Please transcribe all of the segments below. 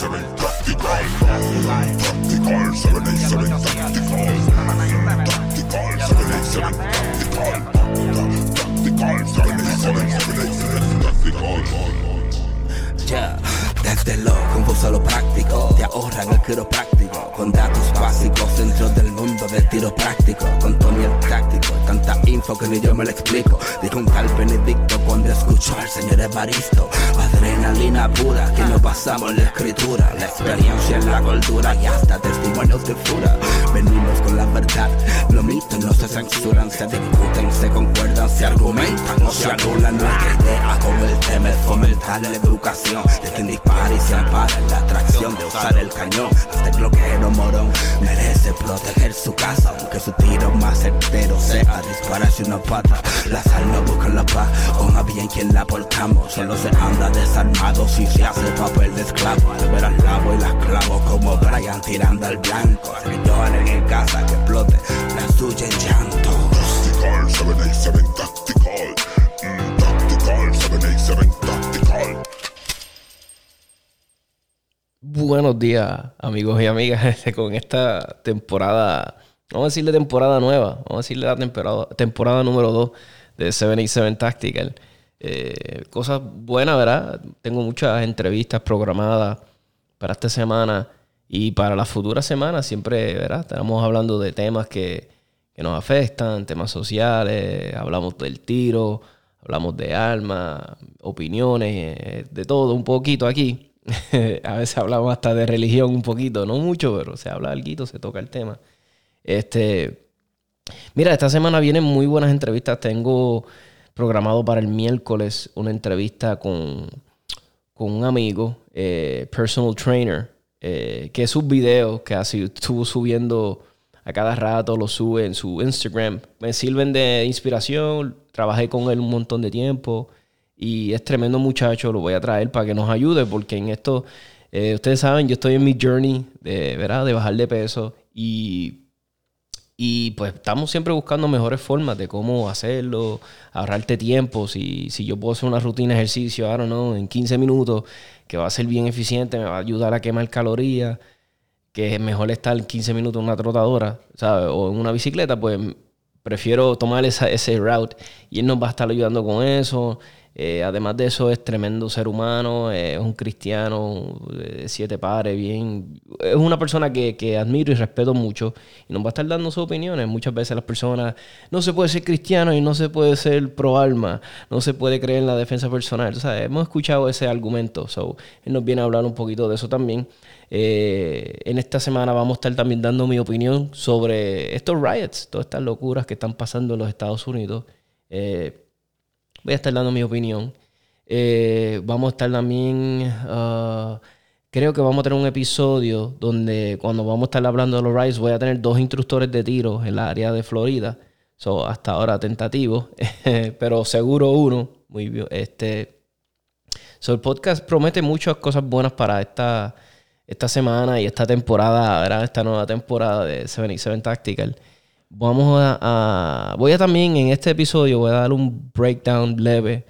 787 tactical. Tactical 787 tactical. Tactical 787 tactical. Tactical 787 tactical. Ya, desde lo un solo práctico Te ahorran el quiropráctico Con datos básicos dentro del mundo del tiro práctico Con Tony el táctico Tanta info que ni yo me lo explico Dijo un tal Benedicto cuando escuchó al señor Evaristo Adrenalina pura que no pasamos la escritura La experiencia en la cultura y hasta testimonios de fura. Venimos con la verdad Los mitos no se censuran, se discuten, se concuerdan, se argumentan o se anulan Nuestra idea con el tema es fomentar la educación. De quien dispara y se ampara en la atracción de usar el cañón Hasta el bloqueo morón. Merece proteger su casa Aunque su tiro más certero sea dispararse una pata. La sal no busca la paz, o más bien quien la portamos Solo se anda desarmado si se hace papel de esclavo Al ver al lavo y las clavo como Brian tirando al blanco yo alguien en casa que explote la suya en llanto Tactical 787 tactical. Mm, tactical 787 tactical. Buenos días, amigos y amigas, este, con esta temporada, vamos a decirle temporada nueva, vamos a decirle la temporada, temporada número 2 de 787 Tactical. Eh, cosas buenas, ¿verdad? Tengo muchas entrevistas programadas para esta semana y para las futuras semanas siempre, ¿verdad? Estamos hablando de temas que, que nos afectan, temas sociales, hablamos del tiro, hablamos de armas, opiniones, eh, de todo un poquito aquí. a veces hablamos hasta de religión un poquito, no mucho, pero se habla algo, se toca el tema. Este, mira, esta semana vienen muy buenas entrevistas. Tengo programado para el miércoles una entrevista con, con un amigo, eh, personal trainer, eh, que sus videos que así estuvo subiendo a cada rato, los sube en su Instagram. Me sirven de inspiración. Trabajé con él un montón de tiempo. Y es tremendo muchacho, lo voy a traer para que nos ayude, porque en esto, eh, ustedes saben, yo estoy en mi journey de, ¿verdad? de bajar de peso y, y pues estamos siempre buscando mejores formas de cómo hacerlo, ahorrarte tiempo. Si, si yo puedo hacer una rutina de ejercicio, ahora no, en 15 minutos, que va a ser bien eficiente, me va a ayudar a quemar calorías, que es mejor estar 15 minutos en una trotadora, ¿sabes? O en una bicicleta, pues prefiero tomar ese route y él nos va a estar ayudando con eso. Eh, además de eso, es tremendo ser humano, eh, es un cristiano de siete pares, bien. Es una persona que, que, admiro y respeto mucho y nos va a estar dando sus opiniones. Muchas veces las personas no se puede ser cristiano y no se puede ser pro alma, no se puede creer en la defensa personal. O sea, hemos escuchado ese argumento, so, él nos viene a hablar un poquito de eso también. Eh, en esta semana vamos a estar también dando mi opinión sobre estos riots, todas estas locuras que están pasando en los Estados Unidos. Eh, voy a estar dando mi opinión. Eh, vamos a estar también, uh, creo que vamos a tener un episodio donde cuando vamos a estar hablando de los riots voy a tener dos instructores de tiro en la área de Florida. So, hasta ahora tentativo, pero seguro uno. Muy bien. Este, so, el podcast promete muchas cosas buenas para esta esta semana y esta temporada, ¿verdad? Esta nueva temporada de 77 Tactical. Vamos a, Voy a también en este episodio voy a dar un breakdown leve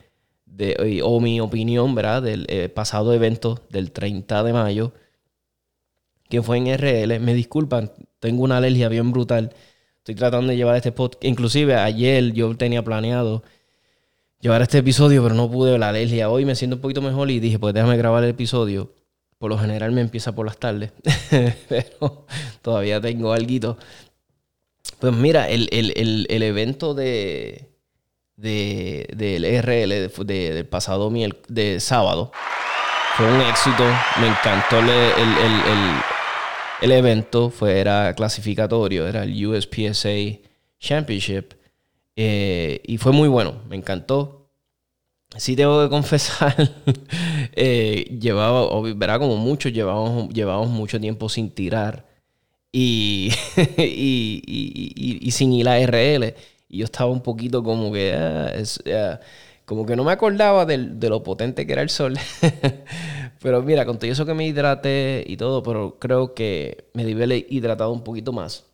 de, o mi opinión, ¿verdad? Del eh, pasado evento del 30 de mayo, que fue en RL. Me disculpan, tengo una alergia bien brutal. Estoy tratando de llevar este podcast. Inclusive ayer yo tenía planeado llevar este episodio, pero no pude la alergia. Hoy me siento un poquito mejor y dije, pues déjame grabar el episodio por lo general me empieza por las tardes, pero todavía tengo algo. Pues mira, el, evento de, de, del RL del pasado miel, de sábado fue un éxito. Me encantó el, el, evento. Fue, era clasificatorio, era el USPSA Championship. Eh, y fue muy bueno, me encantó sí tengo que confesar, eh, llevaba, verá, como muchos llevamos, llevamos mucho tiempo sin tirar y, y, sin ir a RL. Y yo estaba un poquito como que, ah, ah, como que no me acordaba de, lo potente que era el sol. pero mira, con todo eso que me hidraté y todo, pero creo que me debí hidratado un poquito más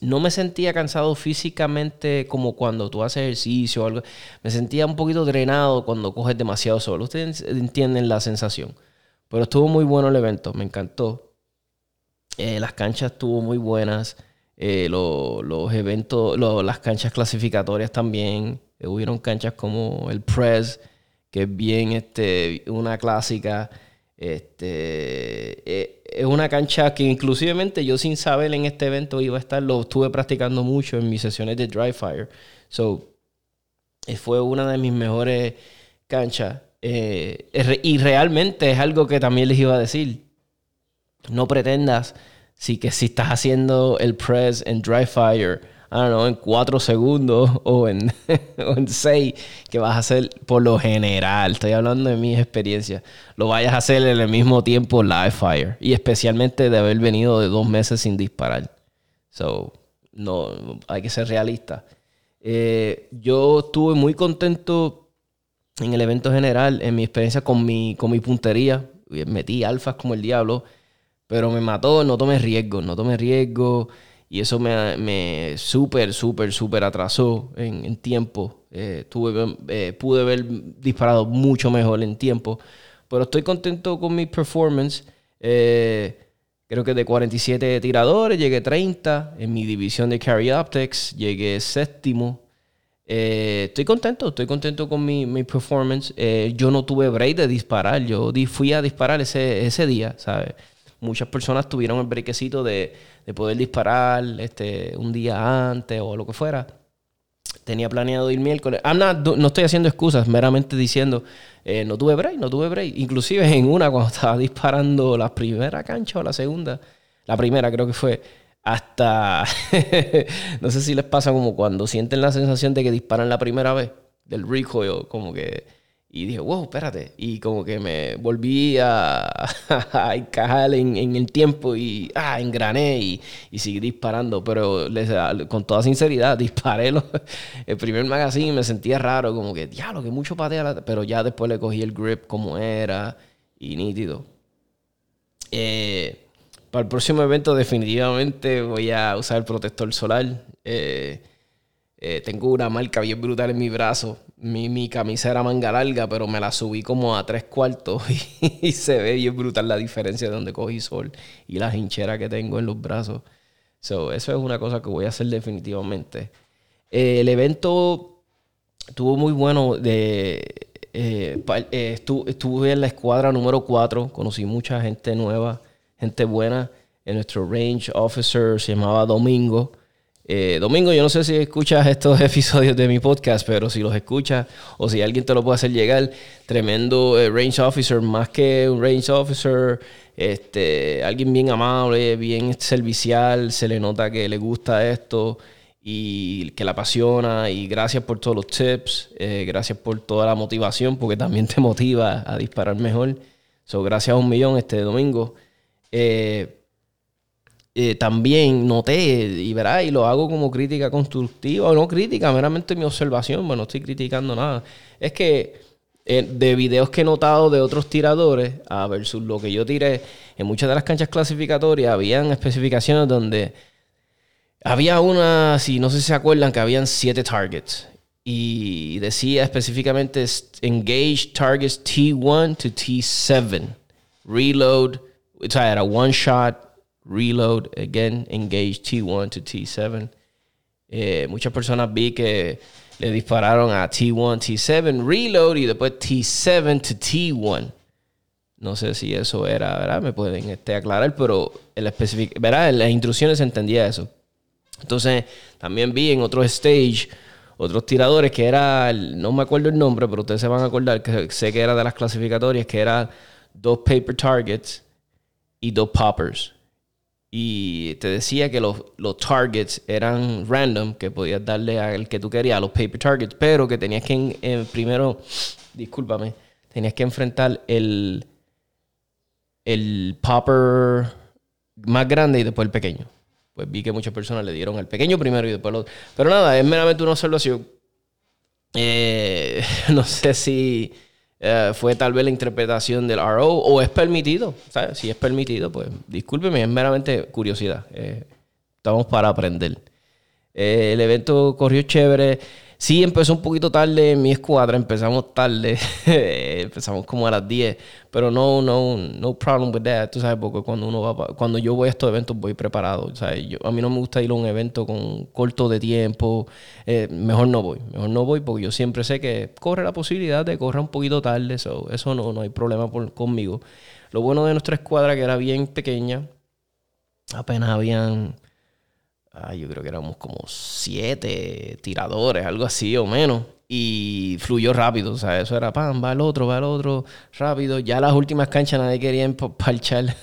no me sentía cansado físicamente como cuando tú haces ejercicio o algo. Me sentía un poquito drenado cuando coges demasiado sol. Ustedes entienden la sensación. Pero estuvo muy bueno el evento, me encantó. Eh, las canchas estuvo muy buenas. Eh, los eventos, las canchas clasificatorias también. hubieron canchas como el Press, que es bien este, una clásica. Este, es una cancha que inclusivemente yo sin saber en este evento iba a estar, lo estuve practicando mucho en mis sesiones de dry fire. So, fue una de mis mejores canchas. Eh, y realmente es algo que también les iba a decir. No pretendas si que si estás haciendo el press en dry fire, I don't know, en 4 segundos o en, 6, que vas a hacer por lo general, estoy hablando de mis experiencias, lo vayas a hacer en el mismo tiempo live fire. Y especialmente de haber venido de dos meses sin disparar. So, no, hay que ser realista. Eh, yo estuve muy contento en el evento general, en mi experiencia con mi, con mi puntería. Metí alfas como el diablo, pero me mató, no tomé riesgo, no tomé riesgo. Y eso me, me súper, súper, súper atrasó en, tiempo. Eh, tuve, eh, pude haber disparado mucho mejor en tiempo. Pero estoy contento con mi performance. creo que de 47 tiradores llegué 30. En mi división de Carry Optics llegué séptimo. Eh, estoy contento, estoy contento con mi, mi performance. Eh, yo no tuve break de disparar, yo fui a disparar ese, ese día, ¿sabes? Muchas personas tuvieron el brequecito de, de, poder disparar este, un día antes o lo que fuera. Tenía planeado ir miércoles. no estoy haciendo excusas, meramente diciendo, eh, no tuve break, no tuve break. Inclusive en una, cuando estaba disparando la primera cancha o la segunda, la primera creo que fue, hasta, no sé si les pasa como cuando sienten la sensación de que disparan la primera vez, del recoil, como que, y dije, wow, espérate, y como que me volví a, a encajar en, en, el tiempo y ah, engrané y, y seguí disparando, pero les, con toda sinceridad disparé el primer magazine y me sentía raro, como que, diablo, que mucho patea, pero ya después le cogí el grip como era y nítido. Eh, para el próximo evento definitivamente voy a usar el protector solar. Eh, eh, tengo una marca bien brutal en mi brazo. Mi, mi, camisa era manga larga, pero me la subí como a tres cuartos y, se ve bien brutal la diferencia de donde cogí sol y la hinchera que tengo en los brazos. eso es una cosa que voy a hacer definitivamente. Eh, el evento estuvo muy bueno. De, estuve en la escuadra número 4, conocí mucha gente nueva gente buena. En nuestro range officer se llamaba Domingo. Eh, Domingo, yo no sé si escuchas estos episodios de mi podcast, pero si los escuchas o si alguien te lo puede hacer llegar, tremendo eh, range officer, más que un range officer, este, alguien bien amable, bien servicial, se le nota que le gusta esto y que la apasiona y gracias por todos los tips, eh, gracias por toda la motivación porque también te motiva a disparar mejor. So, gracias a un millón este domingo. Eh, también noté, y verá, y lo hago como crítica constructiva, no crítica, meramente mi observación, bueno, no estoy criticando nada. Es que eh, de videos que he notado de otros tiradores, a versus lo que yo tiré, en muchas de las canchas clasificatorias habían especificaciones donde había una, si no sé si se acuerdan, que habían siete targets. Y decía específicamente engage targets T1 to T7. Reload o sea, era one shot, reload, again, engage T1 to T7. Eh, muchas personas vi que le dispararon a T1, T7, reload y después T7 to T1. No sé si eso era, ¿verdad? Me pueden este, aclarar, pero el ¿verdad? En las instrucciones entendía eso. Entonces, también vi en otros stage otros tiradores que era, no me acuerdo el nombre, pero ustedes se van a acordar, que sé que era de las clasificatorias, que era dos paper targets y dos poppers. Y te decía que los, los, targets eran random, que podías darle al que tú querías, a los paper targets, pero que tenías que primero, discúlpame, tenías que enfrentar el, el popper más grande y después el pequeño. Pues vi que muchas personas le dieron al pequeño primero y después al otro. Pero nada, es meramente una observación. Eh, no sé si eh, fue tal vez la interpretación del RO o es permitido. Si es permitido, pues discúlpeme, es meramente curiosidad. Eh, estamos para aprender. Eh, el evento corrió chévere. Sí, empezó un poquito tarde en mi escuadra, empezamos tarde, empezamos como a las 10, pero no, no, no problem with that, tú sabes, porque cuando uno va, cuando yo voy a estos eventos voy preparado. Yo, a mí no me gusta ir a un evento con corto de tiempo, eh, mejor no voy, mejor no voy porque yo siempre sé que corre la posibilidad de correr un poquito tarde, eso no, no hay problema por, conmigo. Lo bueno de nuestra escuadra que era bien pequeña, apenas habían Ah, yo creo que éramos como siete tiradores, algo así o menos. Y fluyó rápido, o sea, eso era pam, va el otro, va el otro, rápido. Ya las últimas canchas nadie quería parchar.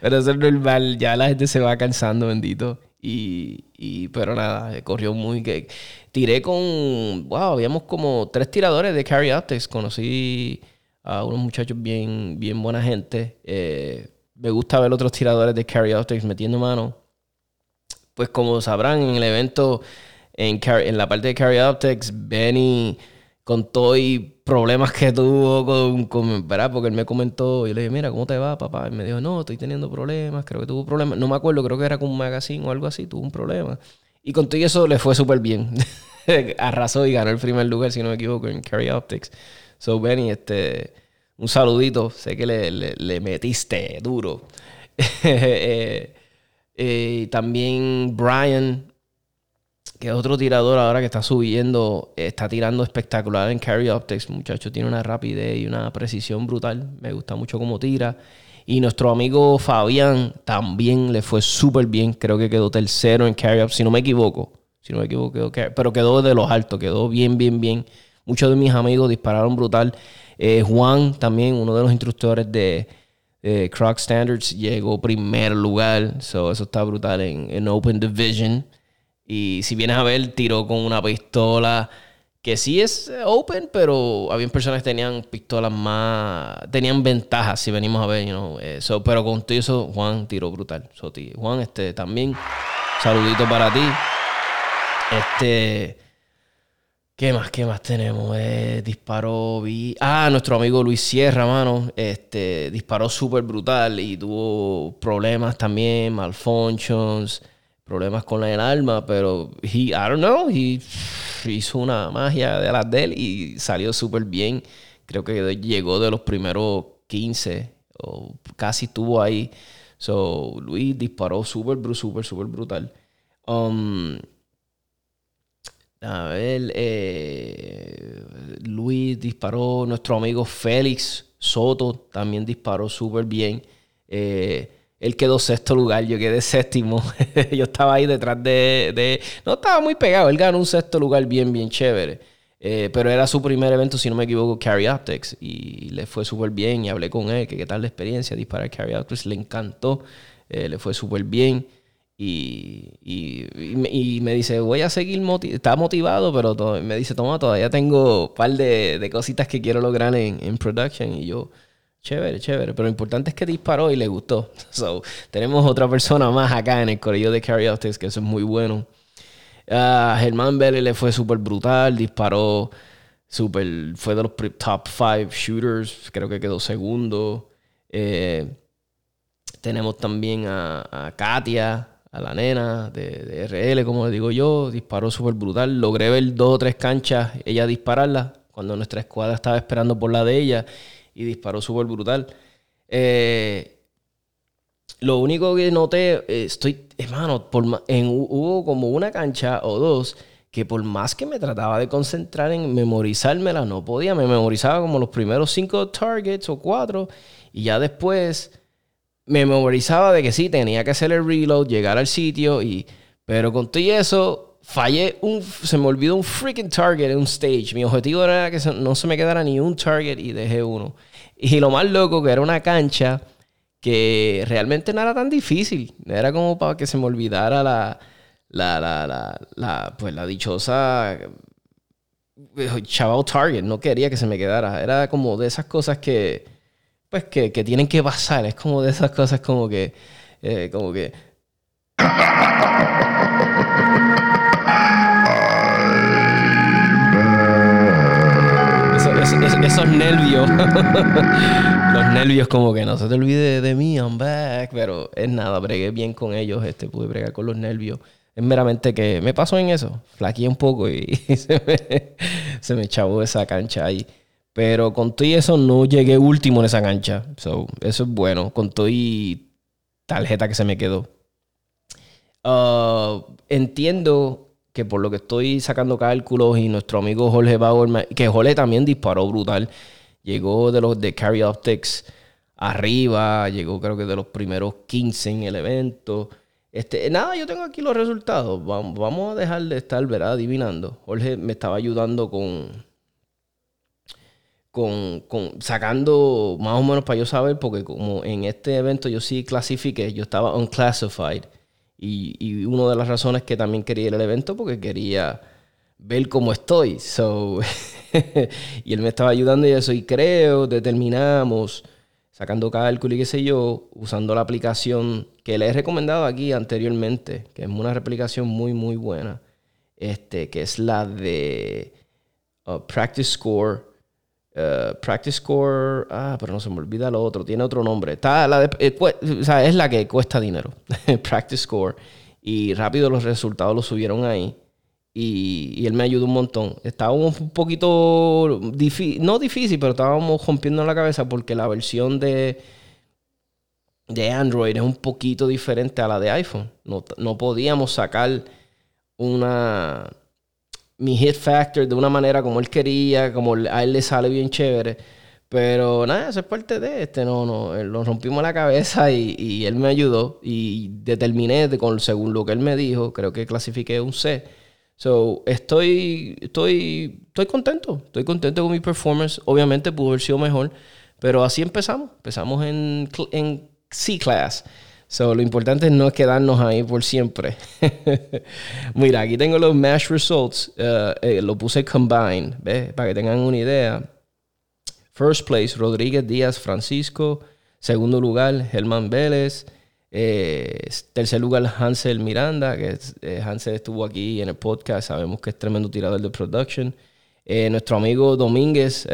pero eso es normal, ya la gente se va cansando, bendito. Y, y pero nada, corrió muy que tiré con wow, habíamos como tres tiradores de Carry Optics. Conocí a unos muchachos bien, bien buena gente. Eh, me gusta ver otros tiradores de Carry Optics metiendo mano pues como sabrán, en el evento, en, en la parte de Carry Optics, Benny contó y problemas que tuvo con, con, ¿verdad? Porque él me comentó, y le dije, mira, ¿cómo te va, papá? Y me dijo, no, estoy teniendo problemas, creo que tuvo problemas, no me acuerdo, creo que era con un magazine o algo así, tuvo un problema. Y con todo eso le fue súper bien. Arrasó y ganó el primer lugar, si no me equivoco, en Carry Optics. So, Benny, este, un saludito, sé que le, le metiste duro. eh, eh, también Brian, que es otro tirador ahora que está subiendo, está tirando espectacular en Carry Optics. Muchacho, tiene una rapidez y una precisión brutal. Me gusta mucho cómo tira. Y nuestro amigo Fabián también le fue súper bien. Creo que quedó tercero en Carry Optics, si no me equivoco. Si no me equivoco, pero quedó de los altos, quedó bien, bien, bien. Muchos de mis amigos dispararon brutal. Eh, Juan, también uno de los instructores de, eh, Croc Standards llegó primer lugar. So, eso está brutal en, Open Division. Y si vienes a ver, tiró con una pistola que sí es open, pero había personas que tenían pistolas más. tenían ventajas si venimos a ver, you know. Eh, pero con todo eso, Juan tiró brutal. So, Juan, este también, saludito para ti. Este. ¿Qué más? ¿Qué más tenemos? Eh, disparó. Vi... Ah, nuestro amigo Luis Sierra, mano. Este, disparó súper brutal y tuvo problemas también, malfunctions, problemas con el arma, pero he, I don't know, he hizo una magia de las de él y salió súper bien. Creo que llegó de los primeros 15 o casi estuvo ahí. So, Luis disparó súper, súper, súper brutal. Um, a ver, eh, Luis disparó, nuestro amigo Félix Soto también disparó súper bien. Eh, él quedó sexto lugar, yo quedé séptimo. yo estaba ahí detrás de, No estaba muy pegado, él ganó un sexto lugar bien, bien chévere. Eh, pero era su primer evento, si no me equivoco, Carry Optics. Y le fue súper bien y hablé con él, que qué tal la experiencia, disparar Carry Optics. Le encantó, le fue súper bien. Y, y, me dice, voy a seguir, está motivado, pero me dice, toma, todavía tengo un par de, cositas que quiero lograr en, en, production. Y yo, chévere, chévere. Pero lo importante es que disparó y le gustó. So, tenemos otra persona más acá en el corillo de Carry que eso es muy bueno. Uh, Germán Vélez le fue súper brutal, disparó súper, fue de los top 5 shooters, creo que quedó segundo. Eh, tenemos también a Katia, a la nena de, RL, como le digo yo, disparó súper brutal. Logré ver dos o tres canchas, ella dispararla, cuando nuestra escuadra estaba esperando por la de ella, y disparó súper brutal. Eh, lo único que noté, eh, estoy, hermano, por, en, hubo como una cancha o dos que por más que me trataba de concentrar en memorizármela, no podía. Me memorizaba como los primeros cinco targets o cuatro, y ya después me memorizaba de que sí, tenía que hacer el reload, llegar al sitio, y, pero con todo eso, fallé, un, se me olvidó un freaking target en un stage. Mi objetivo era que no se me quedara ni un target y dejé uno. Y lo más loco que era una cancha que realmente no era tan difícil. Era como para que se me olvidara la, la, la, la, pues la dichosa eh, chaval target. No quería que se me quedara. Era como de esas cosas que pues que, tienen que pasar. Es como de esas cosas como que, eh, como que... esos nervios, los nervios como que no se te olvide de mí, I'm back, pero es nada, bregué bien con ellos, este, pude bregar con los nervios. Es meramente que me pasó en eso. Flaqueé un poco y, se, me, se me echabó esa cancha ahí. Pero con todo y eso no llegué último en esa cancha. So, eso es bueno. Con todo y tarjeta que se me quedó. Uh, entiendo que por lo que estoy sacando cálculos y nuestro amigo Jorge Bauer, que Jorge también disparó brutal. Llegó de los de Carry Optics arriba, llegó creo que de los primeros 15 en el evento. Este, nada, yo tengo aquí los resultados. Vamos, vamos a dejar de estar, ¿verdad? Adivinando. Jorge me estaba ayudando con, con, sacando más o menos para yo saber, porque como en este evento yo sí clasifiqué, yo estaba unclassified. Y, y una de las razones que también quería ir al evento, porque quería ver cómo estoy. So, y él me estaba ayudando y eso. Y creo, determinamos, sacando cálculo y qué sé yo, usando la aplicación que le he recomendado aquí anteriormente, que es una aplicación muy, muy buena, este, que es la de uh, Practice Score eh, practice Score, ah, pero no se me olvida lo otro, tiene otro nombre. Está la eh, o sea, es la que cuesta dinero. Practice Score. Y rápido los resultados los subieron ahí. Y, él me ayudó un montón. Estábamos un poquito no difícil, pero estábamos rompiendo la cabeza porque la versión de, de Android es un poquito diferente a la de iPhone. No, no podíamos sacar una mi hit factor de una manera como él quería, como a él le sale bien chévere. Pero nada, eso es parte de este. No, no, lo rompimos la cabeza y, él me ayudó y determiné con, según lo que él me dijo, creo que clasifiqué un C. So, estoy, estoy, estoy contento. Estoy contento con mi performance. Obviamente pudo haber sido mejor, pero así empezamos. Empezamos en, en C-Class. So, lo importante no es quedarnos ahí por siempre. Mira, aquí tengo los match results. Uh, eh, lo puse combined, ¿ves? Para que tengan una idea. First place, Rodríguez Díaz Francisco. Segundo lugar, Germán Vélez. Eh, tercer lugar, Hansel Miranda, que eh, Hansel estuvo aquí en el podcast. Sabemos que es tremendo tirador de production. nuestro amigo Domínguez,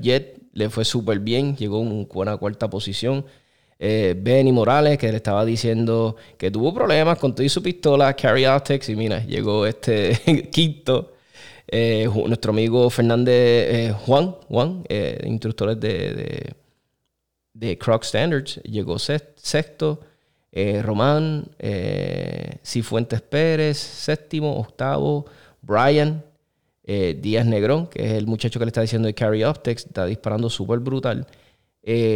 Jet, le fue súper bien. Llegó en una cuarta posición eh, Benny Morales, que le estaba diciendo que tuvo problemas con todo y su pistola, Carry Optics, y mira, llegó este quinto. Eh, nuestro amigo Fernández eh, Juan, Juan instructores de, de, de, Croc Standards, llegó sexto. Román, Cifuentes Pérez, séptimo, octavo. Brian, Díaz Negrón, que es el muchacho que le está diciendo de Carry Optics, está disparando súper brutal.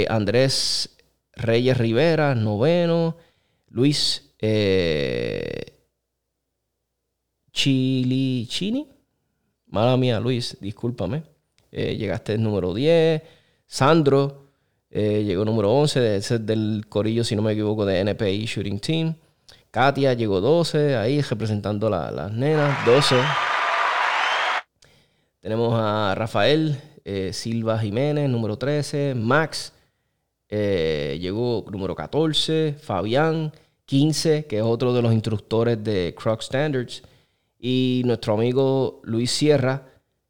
Andrés Reyes Rivera, noveno. Luis eh, Chili Chini. Mala mía, Luis, discúlpame. Eh, llegaste número 10. Sandro eh, llegó número 11, ese es del corillo, si no me equivoco, de NPI Shooting Team. Katia llegó 12, ahí representando a las nenas, 12. Tenemos a Rafael eh, Silva Jiménez, número 13. Max eh, llegó número 14, Fabián 15, que es otro de los instructores de Croc Standards, y nuestro amigo Luis Sierra,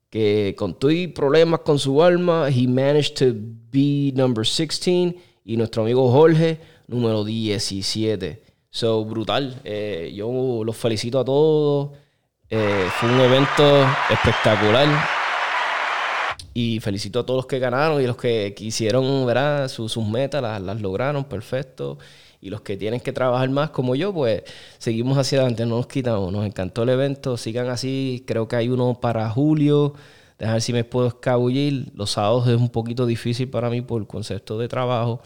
que con todo problemas con su alma, he managed to be number 16, y nuestro amigo Jorge, número 17. So, brutal. Eh, yo los felicito a todos. Eh, fue un evento espectacular. Y felicito a todos los que ganaron y los que quisieron, ¿verdad? Sus, metas las, lograron, perfecto. Y los que tienen que trabajar más como yo, pues seguimos hacia adelante, no nos quitamos. Nos encantó el evento, sigan así. Creo que hay uno para julio. Dejar si me puedo escabullir. Los sábados es un poquito difícil para mí por el concepto de trabajo.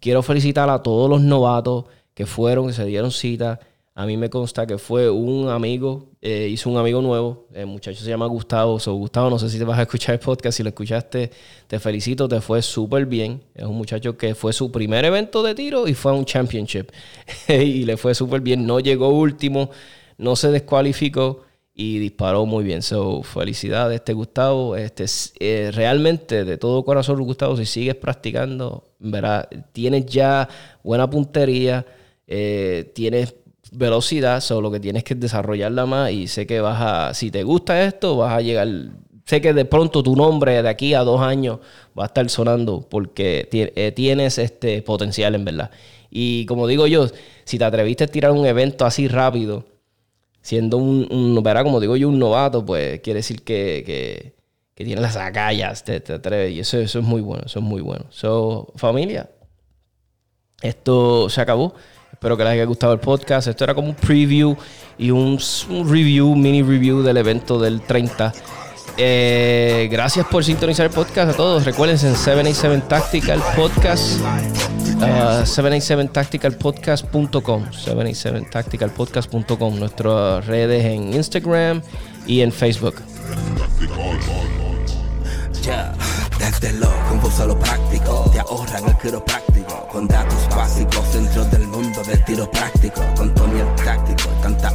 Quiero felicitar a todos los novatos que fueron, que se dieron cita a mí me consta que fue un amigo, eh, hizo un amigo nuevo, el muchacho se llama Gustavo. So, Gustavo, no sé si te vas a escuchar el podcast, si lo escuchaste, te felicito, te fue súper bien. Es un muchacho que fue su primer evento de tiro y fue a un championship. y le fue súper bien, no llegó último, no se descualificó y disparó muy bien. So, felicidades, Gustavo. Este, eh, realmente, de todo corazón, Gustavo, si sigues practicando, verás, tienes ya buena puntería, eh, tienes velocidad, solo que tienes que desarrollarla más y sé que vas a, si te gusta esto, vas a llegar, sé que de pronto tu nombre de aquí a dos años va a estar sonando porque eh, tienes este potencial en verdad. Y como digo yo, si te atreviste a tirar un evento así rápido, siendo un, un como digo yo, un novato, pues quiere decir que, que, que tiene las agallas, te, te atreves. Y eso, eso es muy bueno, eso es muy bueno. So, familia, esto se acabó. Espero que les haya gustado el podcast. Esto era como un preview y un, un review, mini review del evento del 30. Eh, gracias por sintonizar el podcast a todos. Recuerden en 787 Tactical Podcast. Uh, 787tacticalpodcast.com 787tacticalpodcast.com Nuestras redes en Instagram y en Facebook. Desde lo a lo práctico, te ahorran el quiropráctico, con datos básicos dentro del del tiro práctico, con Tony el táctico, tanta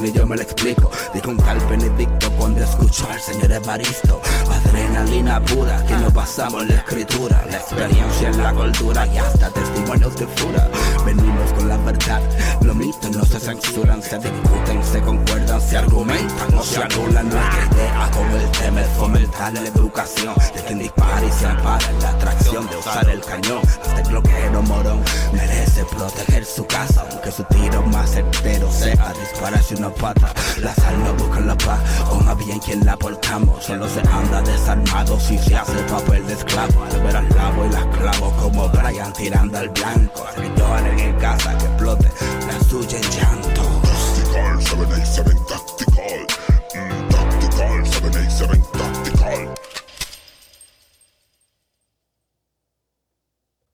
ni yo me lo explico, dijo un tal Benedicto cuando escuchó al señor Evaristo, adrenalina pura, que nos pasamos la escritura, la experiencia en la cultura y hasta testimonios de fura, venimos con la verdad, los mitos no se censuran, se discuten, se concuerdan, se argumentan, no se anulan nuestra idea, como el tema es fomentar la educación. De quien dispara y se ampara en la atracción de usar el cañón. El bloqueo morón merece proteger su casa, aunque su tiro más certero sea parece una pata. La sal no busca la paz, con a bien quien la portamos. Solo se anda desarmado si se hace papel de esclavo. Al ver al lavo y las clavo como Brian tirando al blanco. Servidores en el casa que explote la suya en llanto. Tactical, 787 Tactical, mm, Tactical 787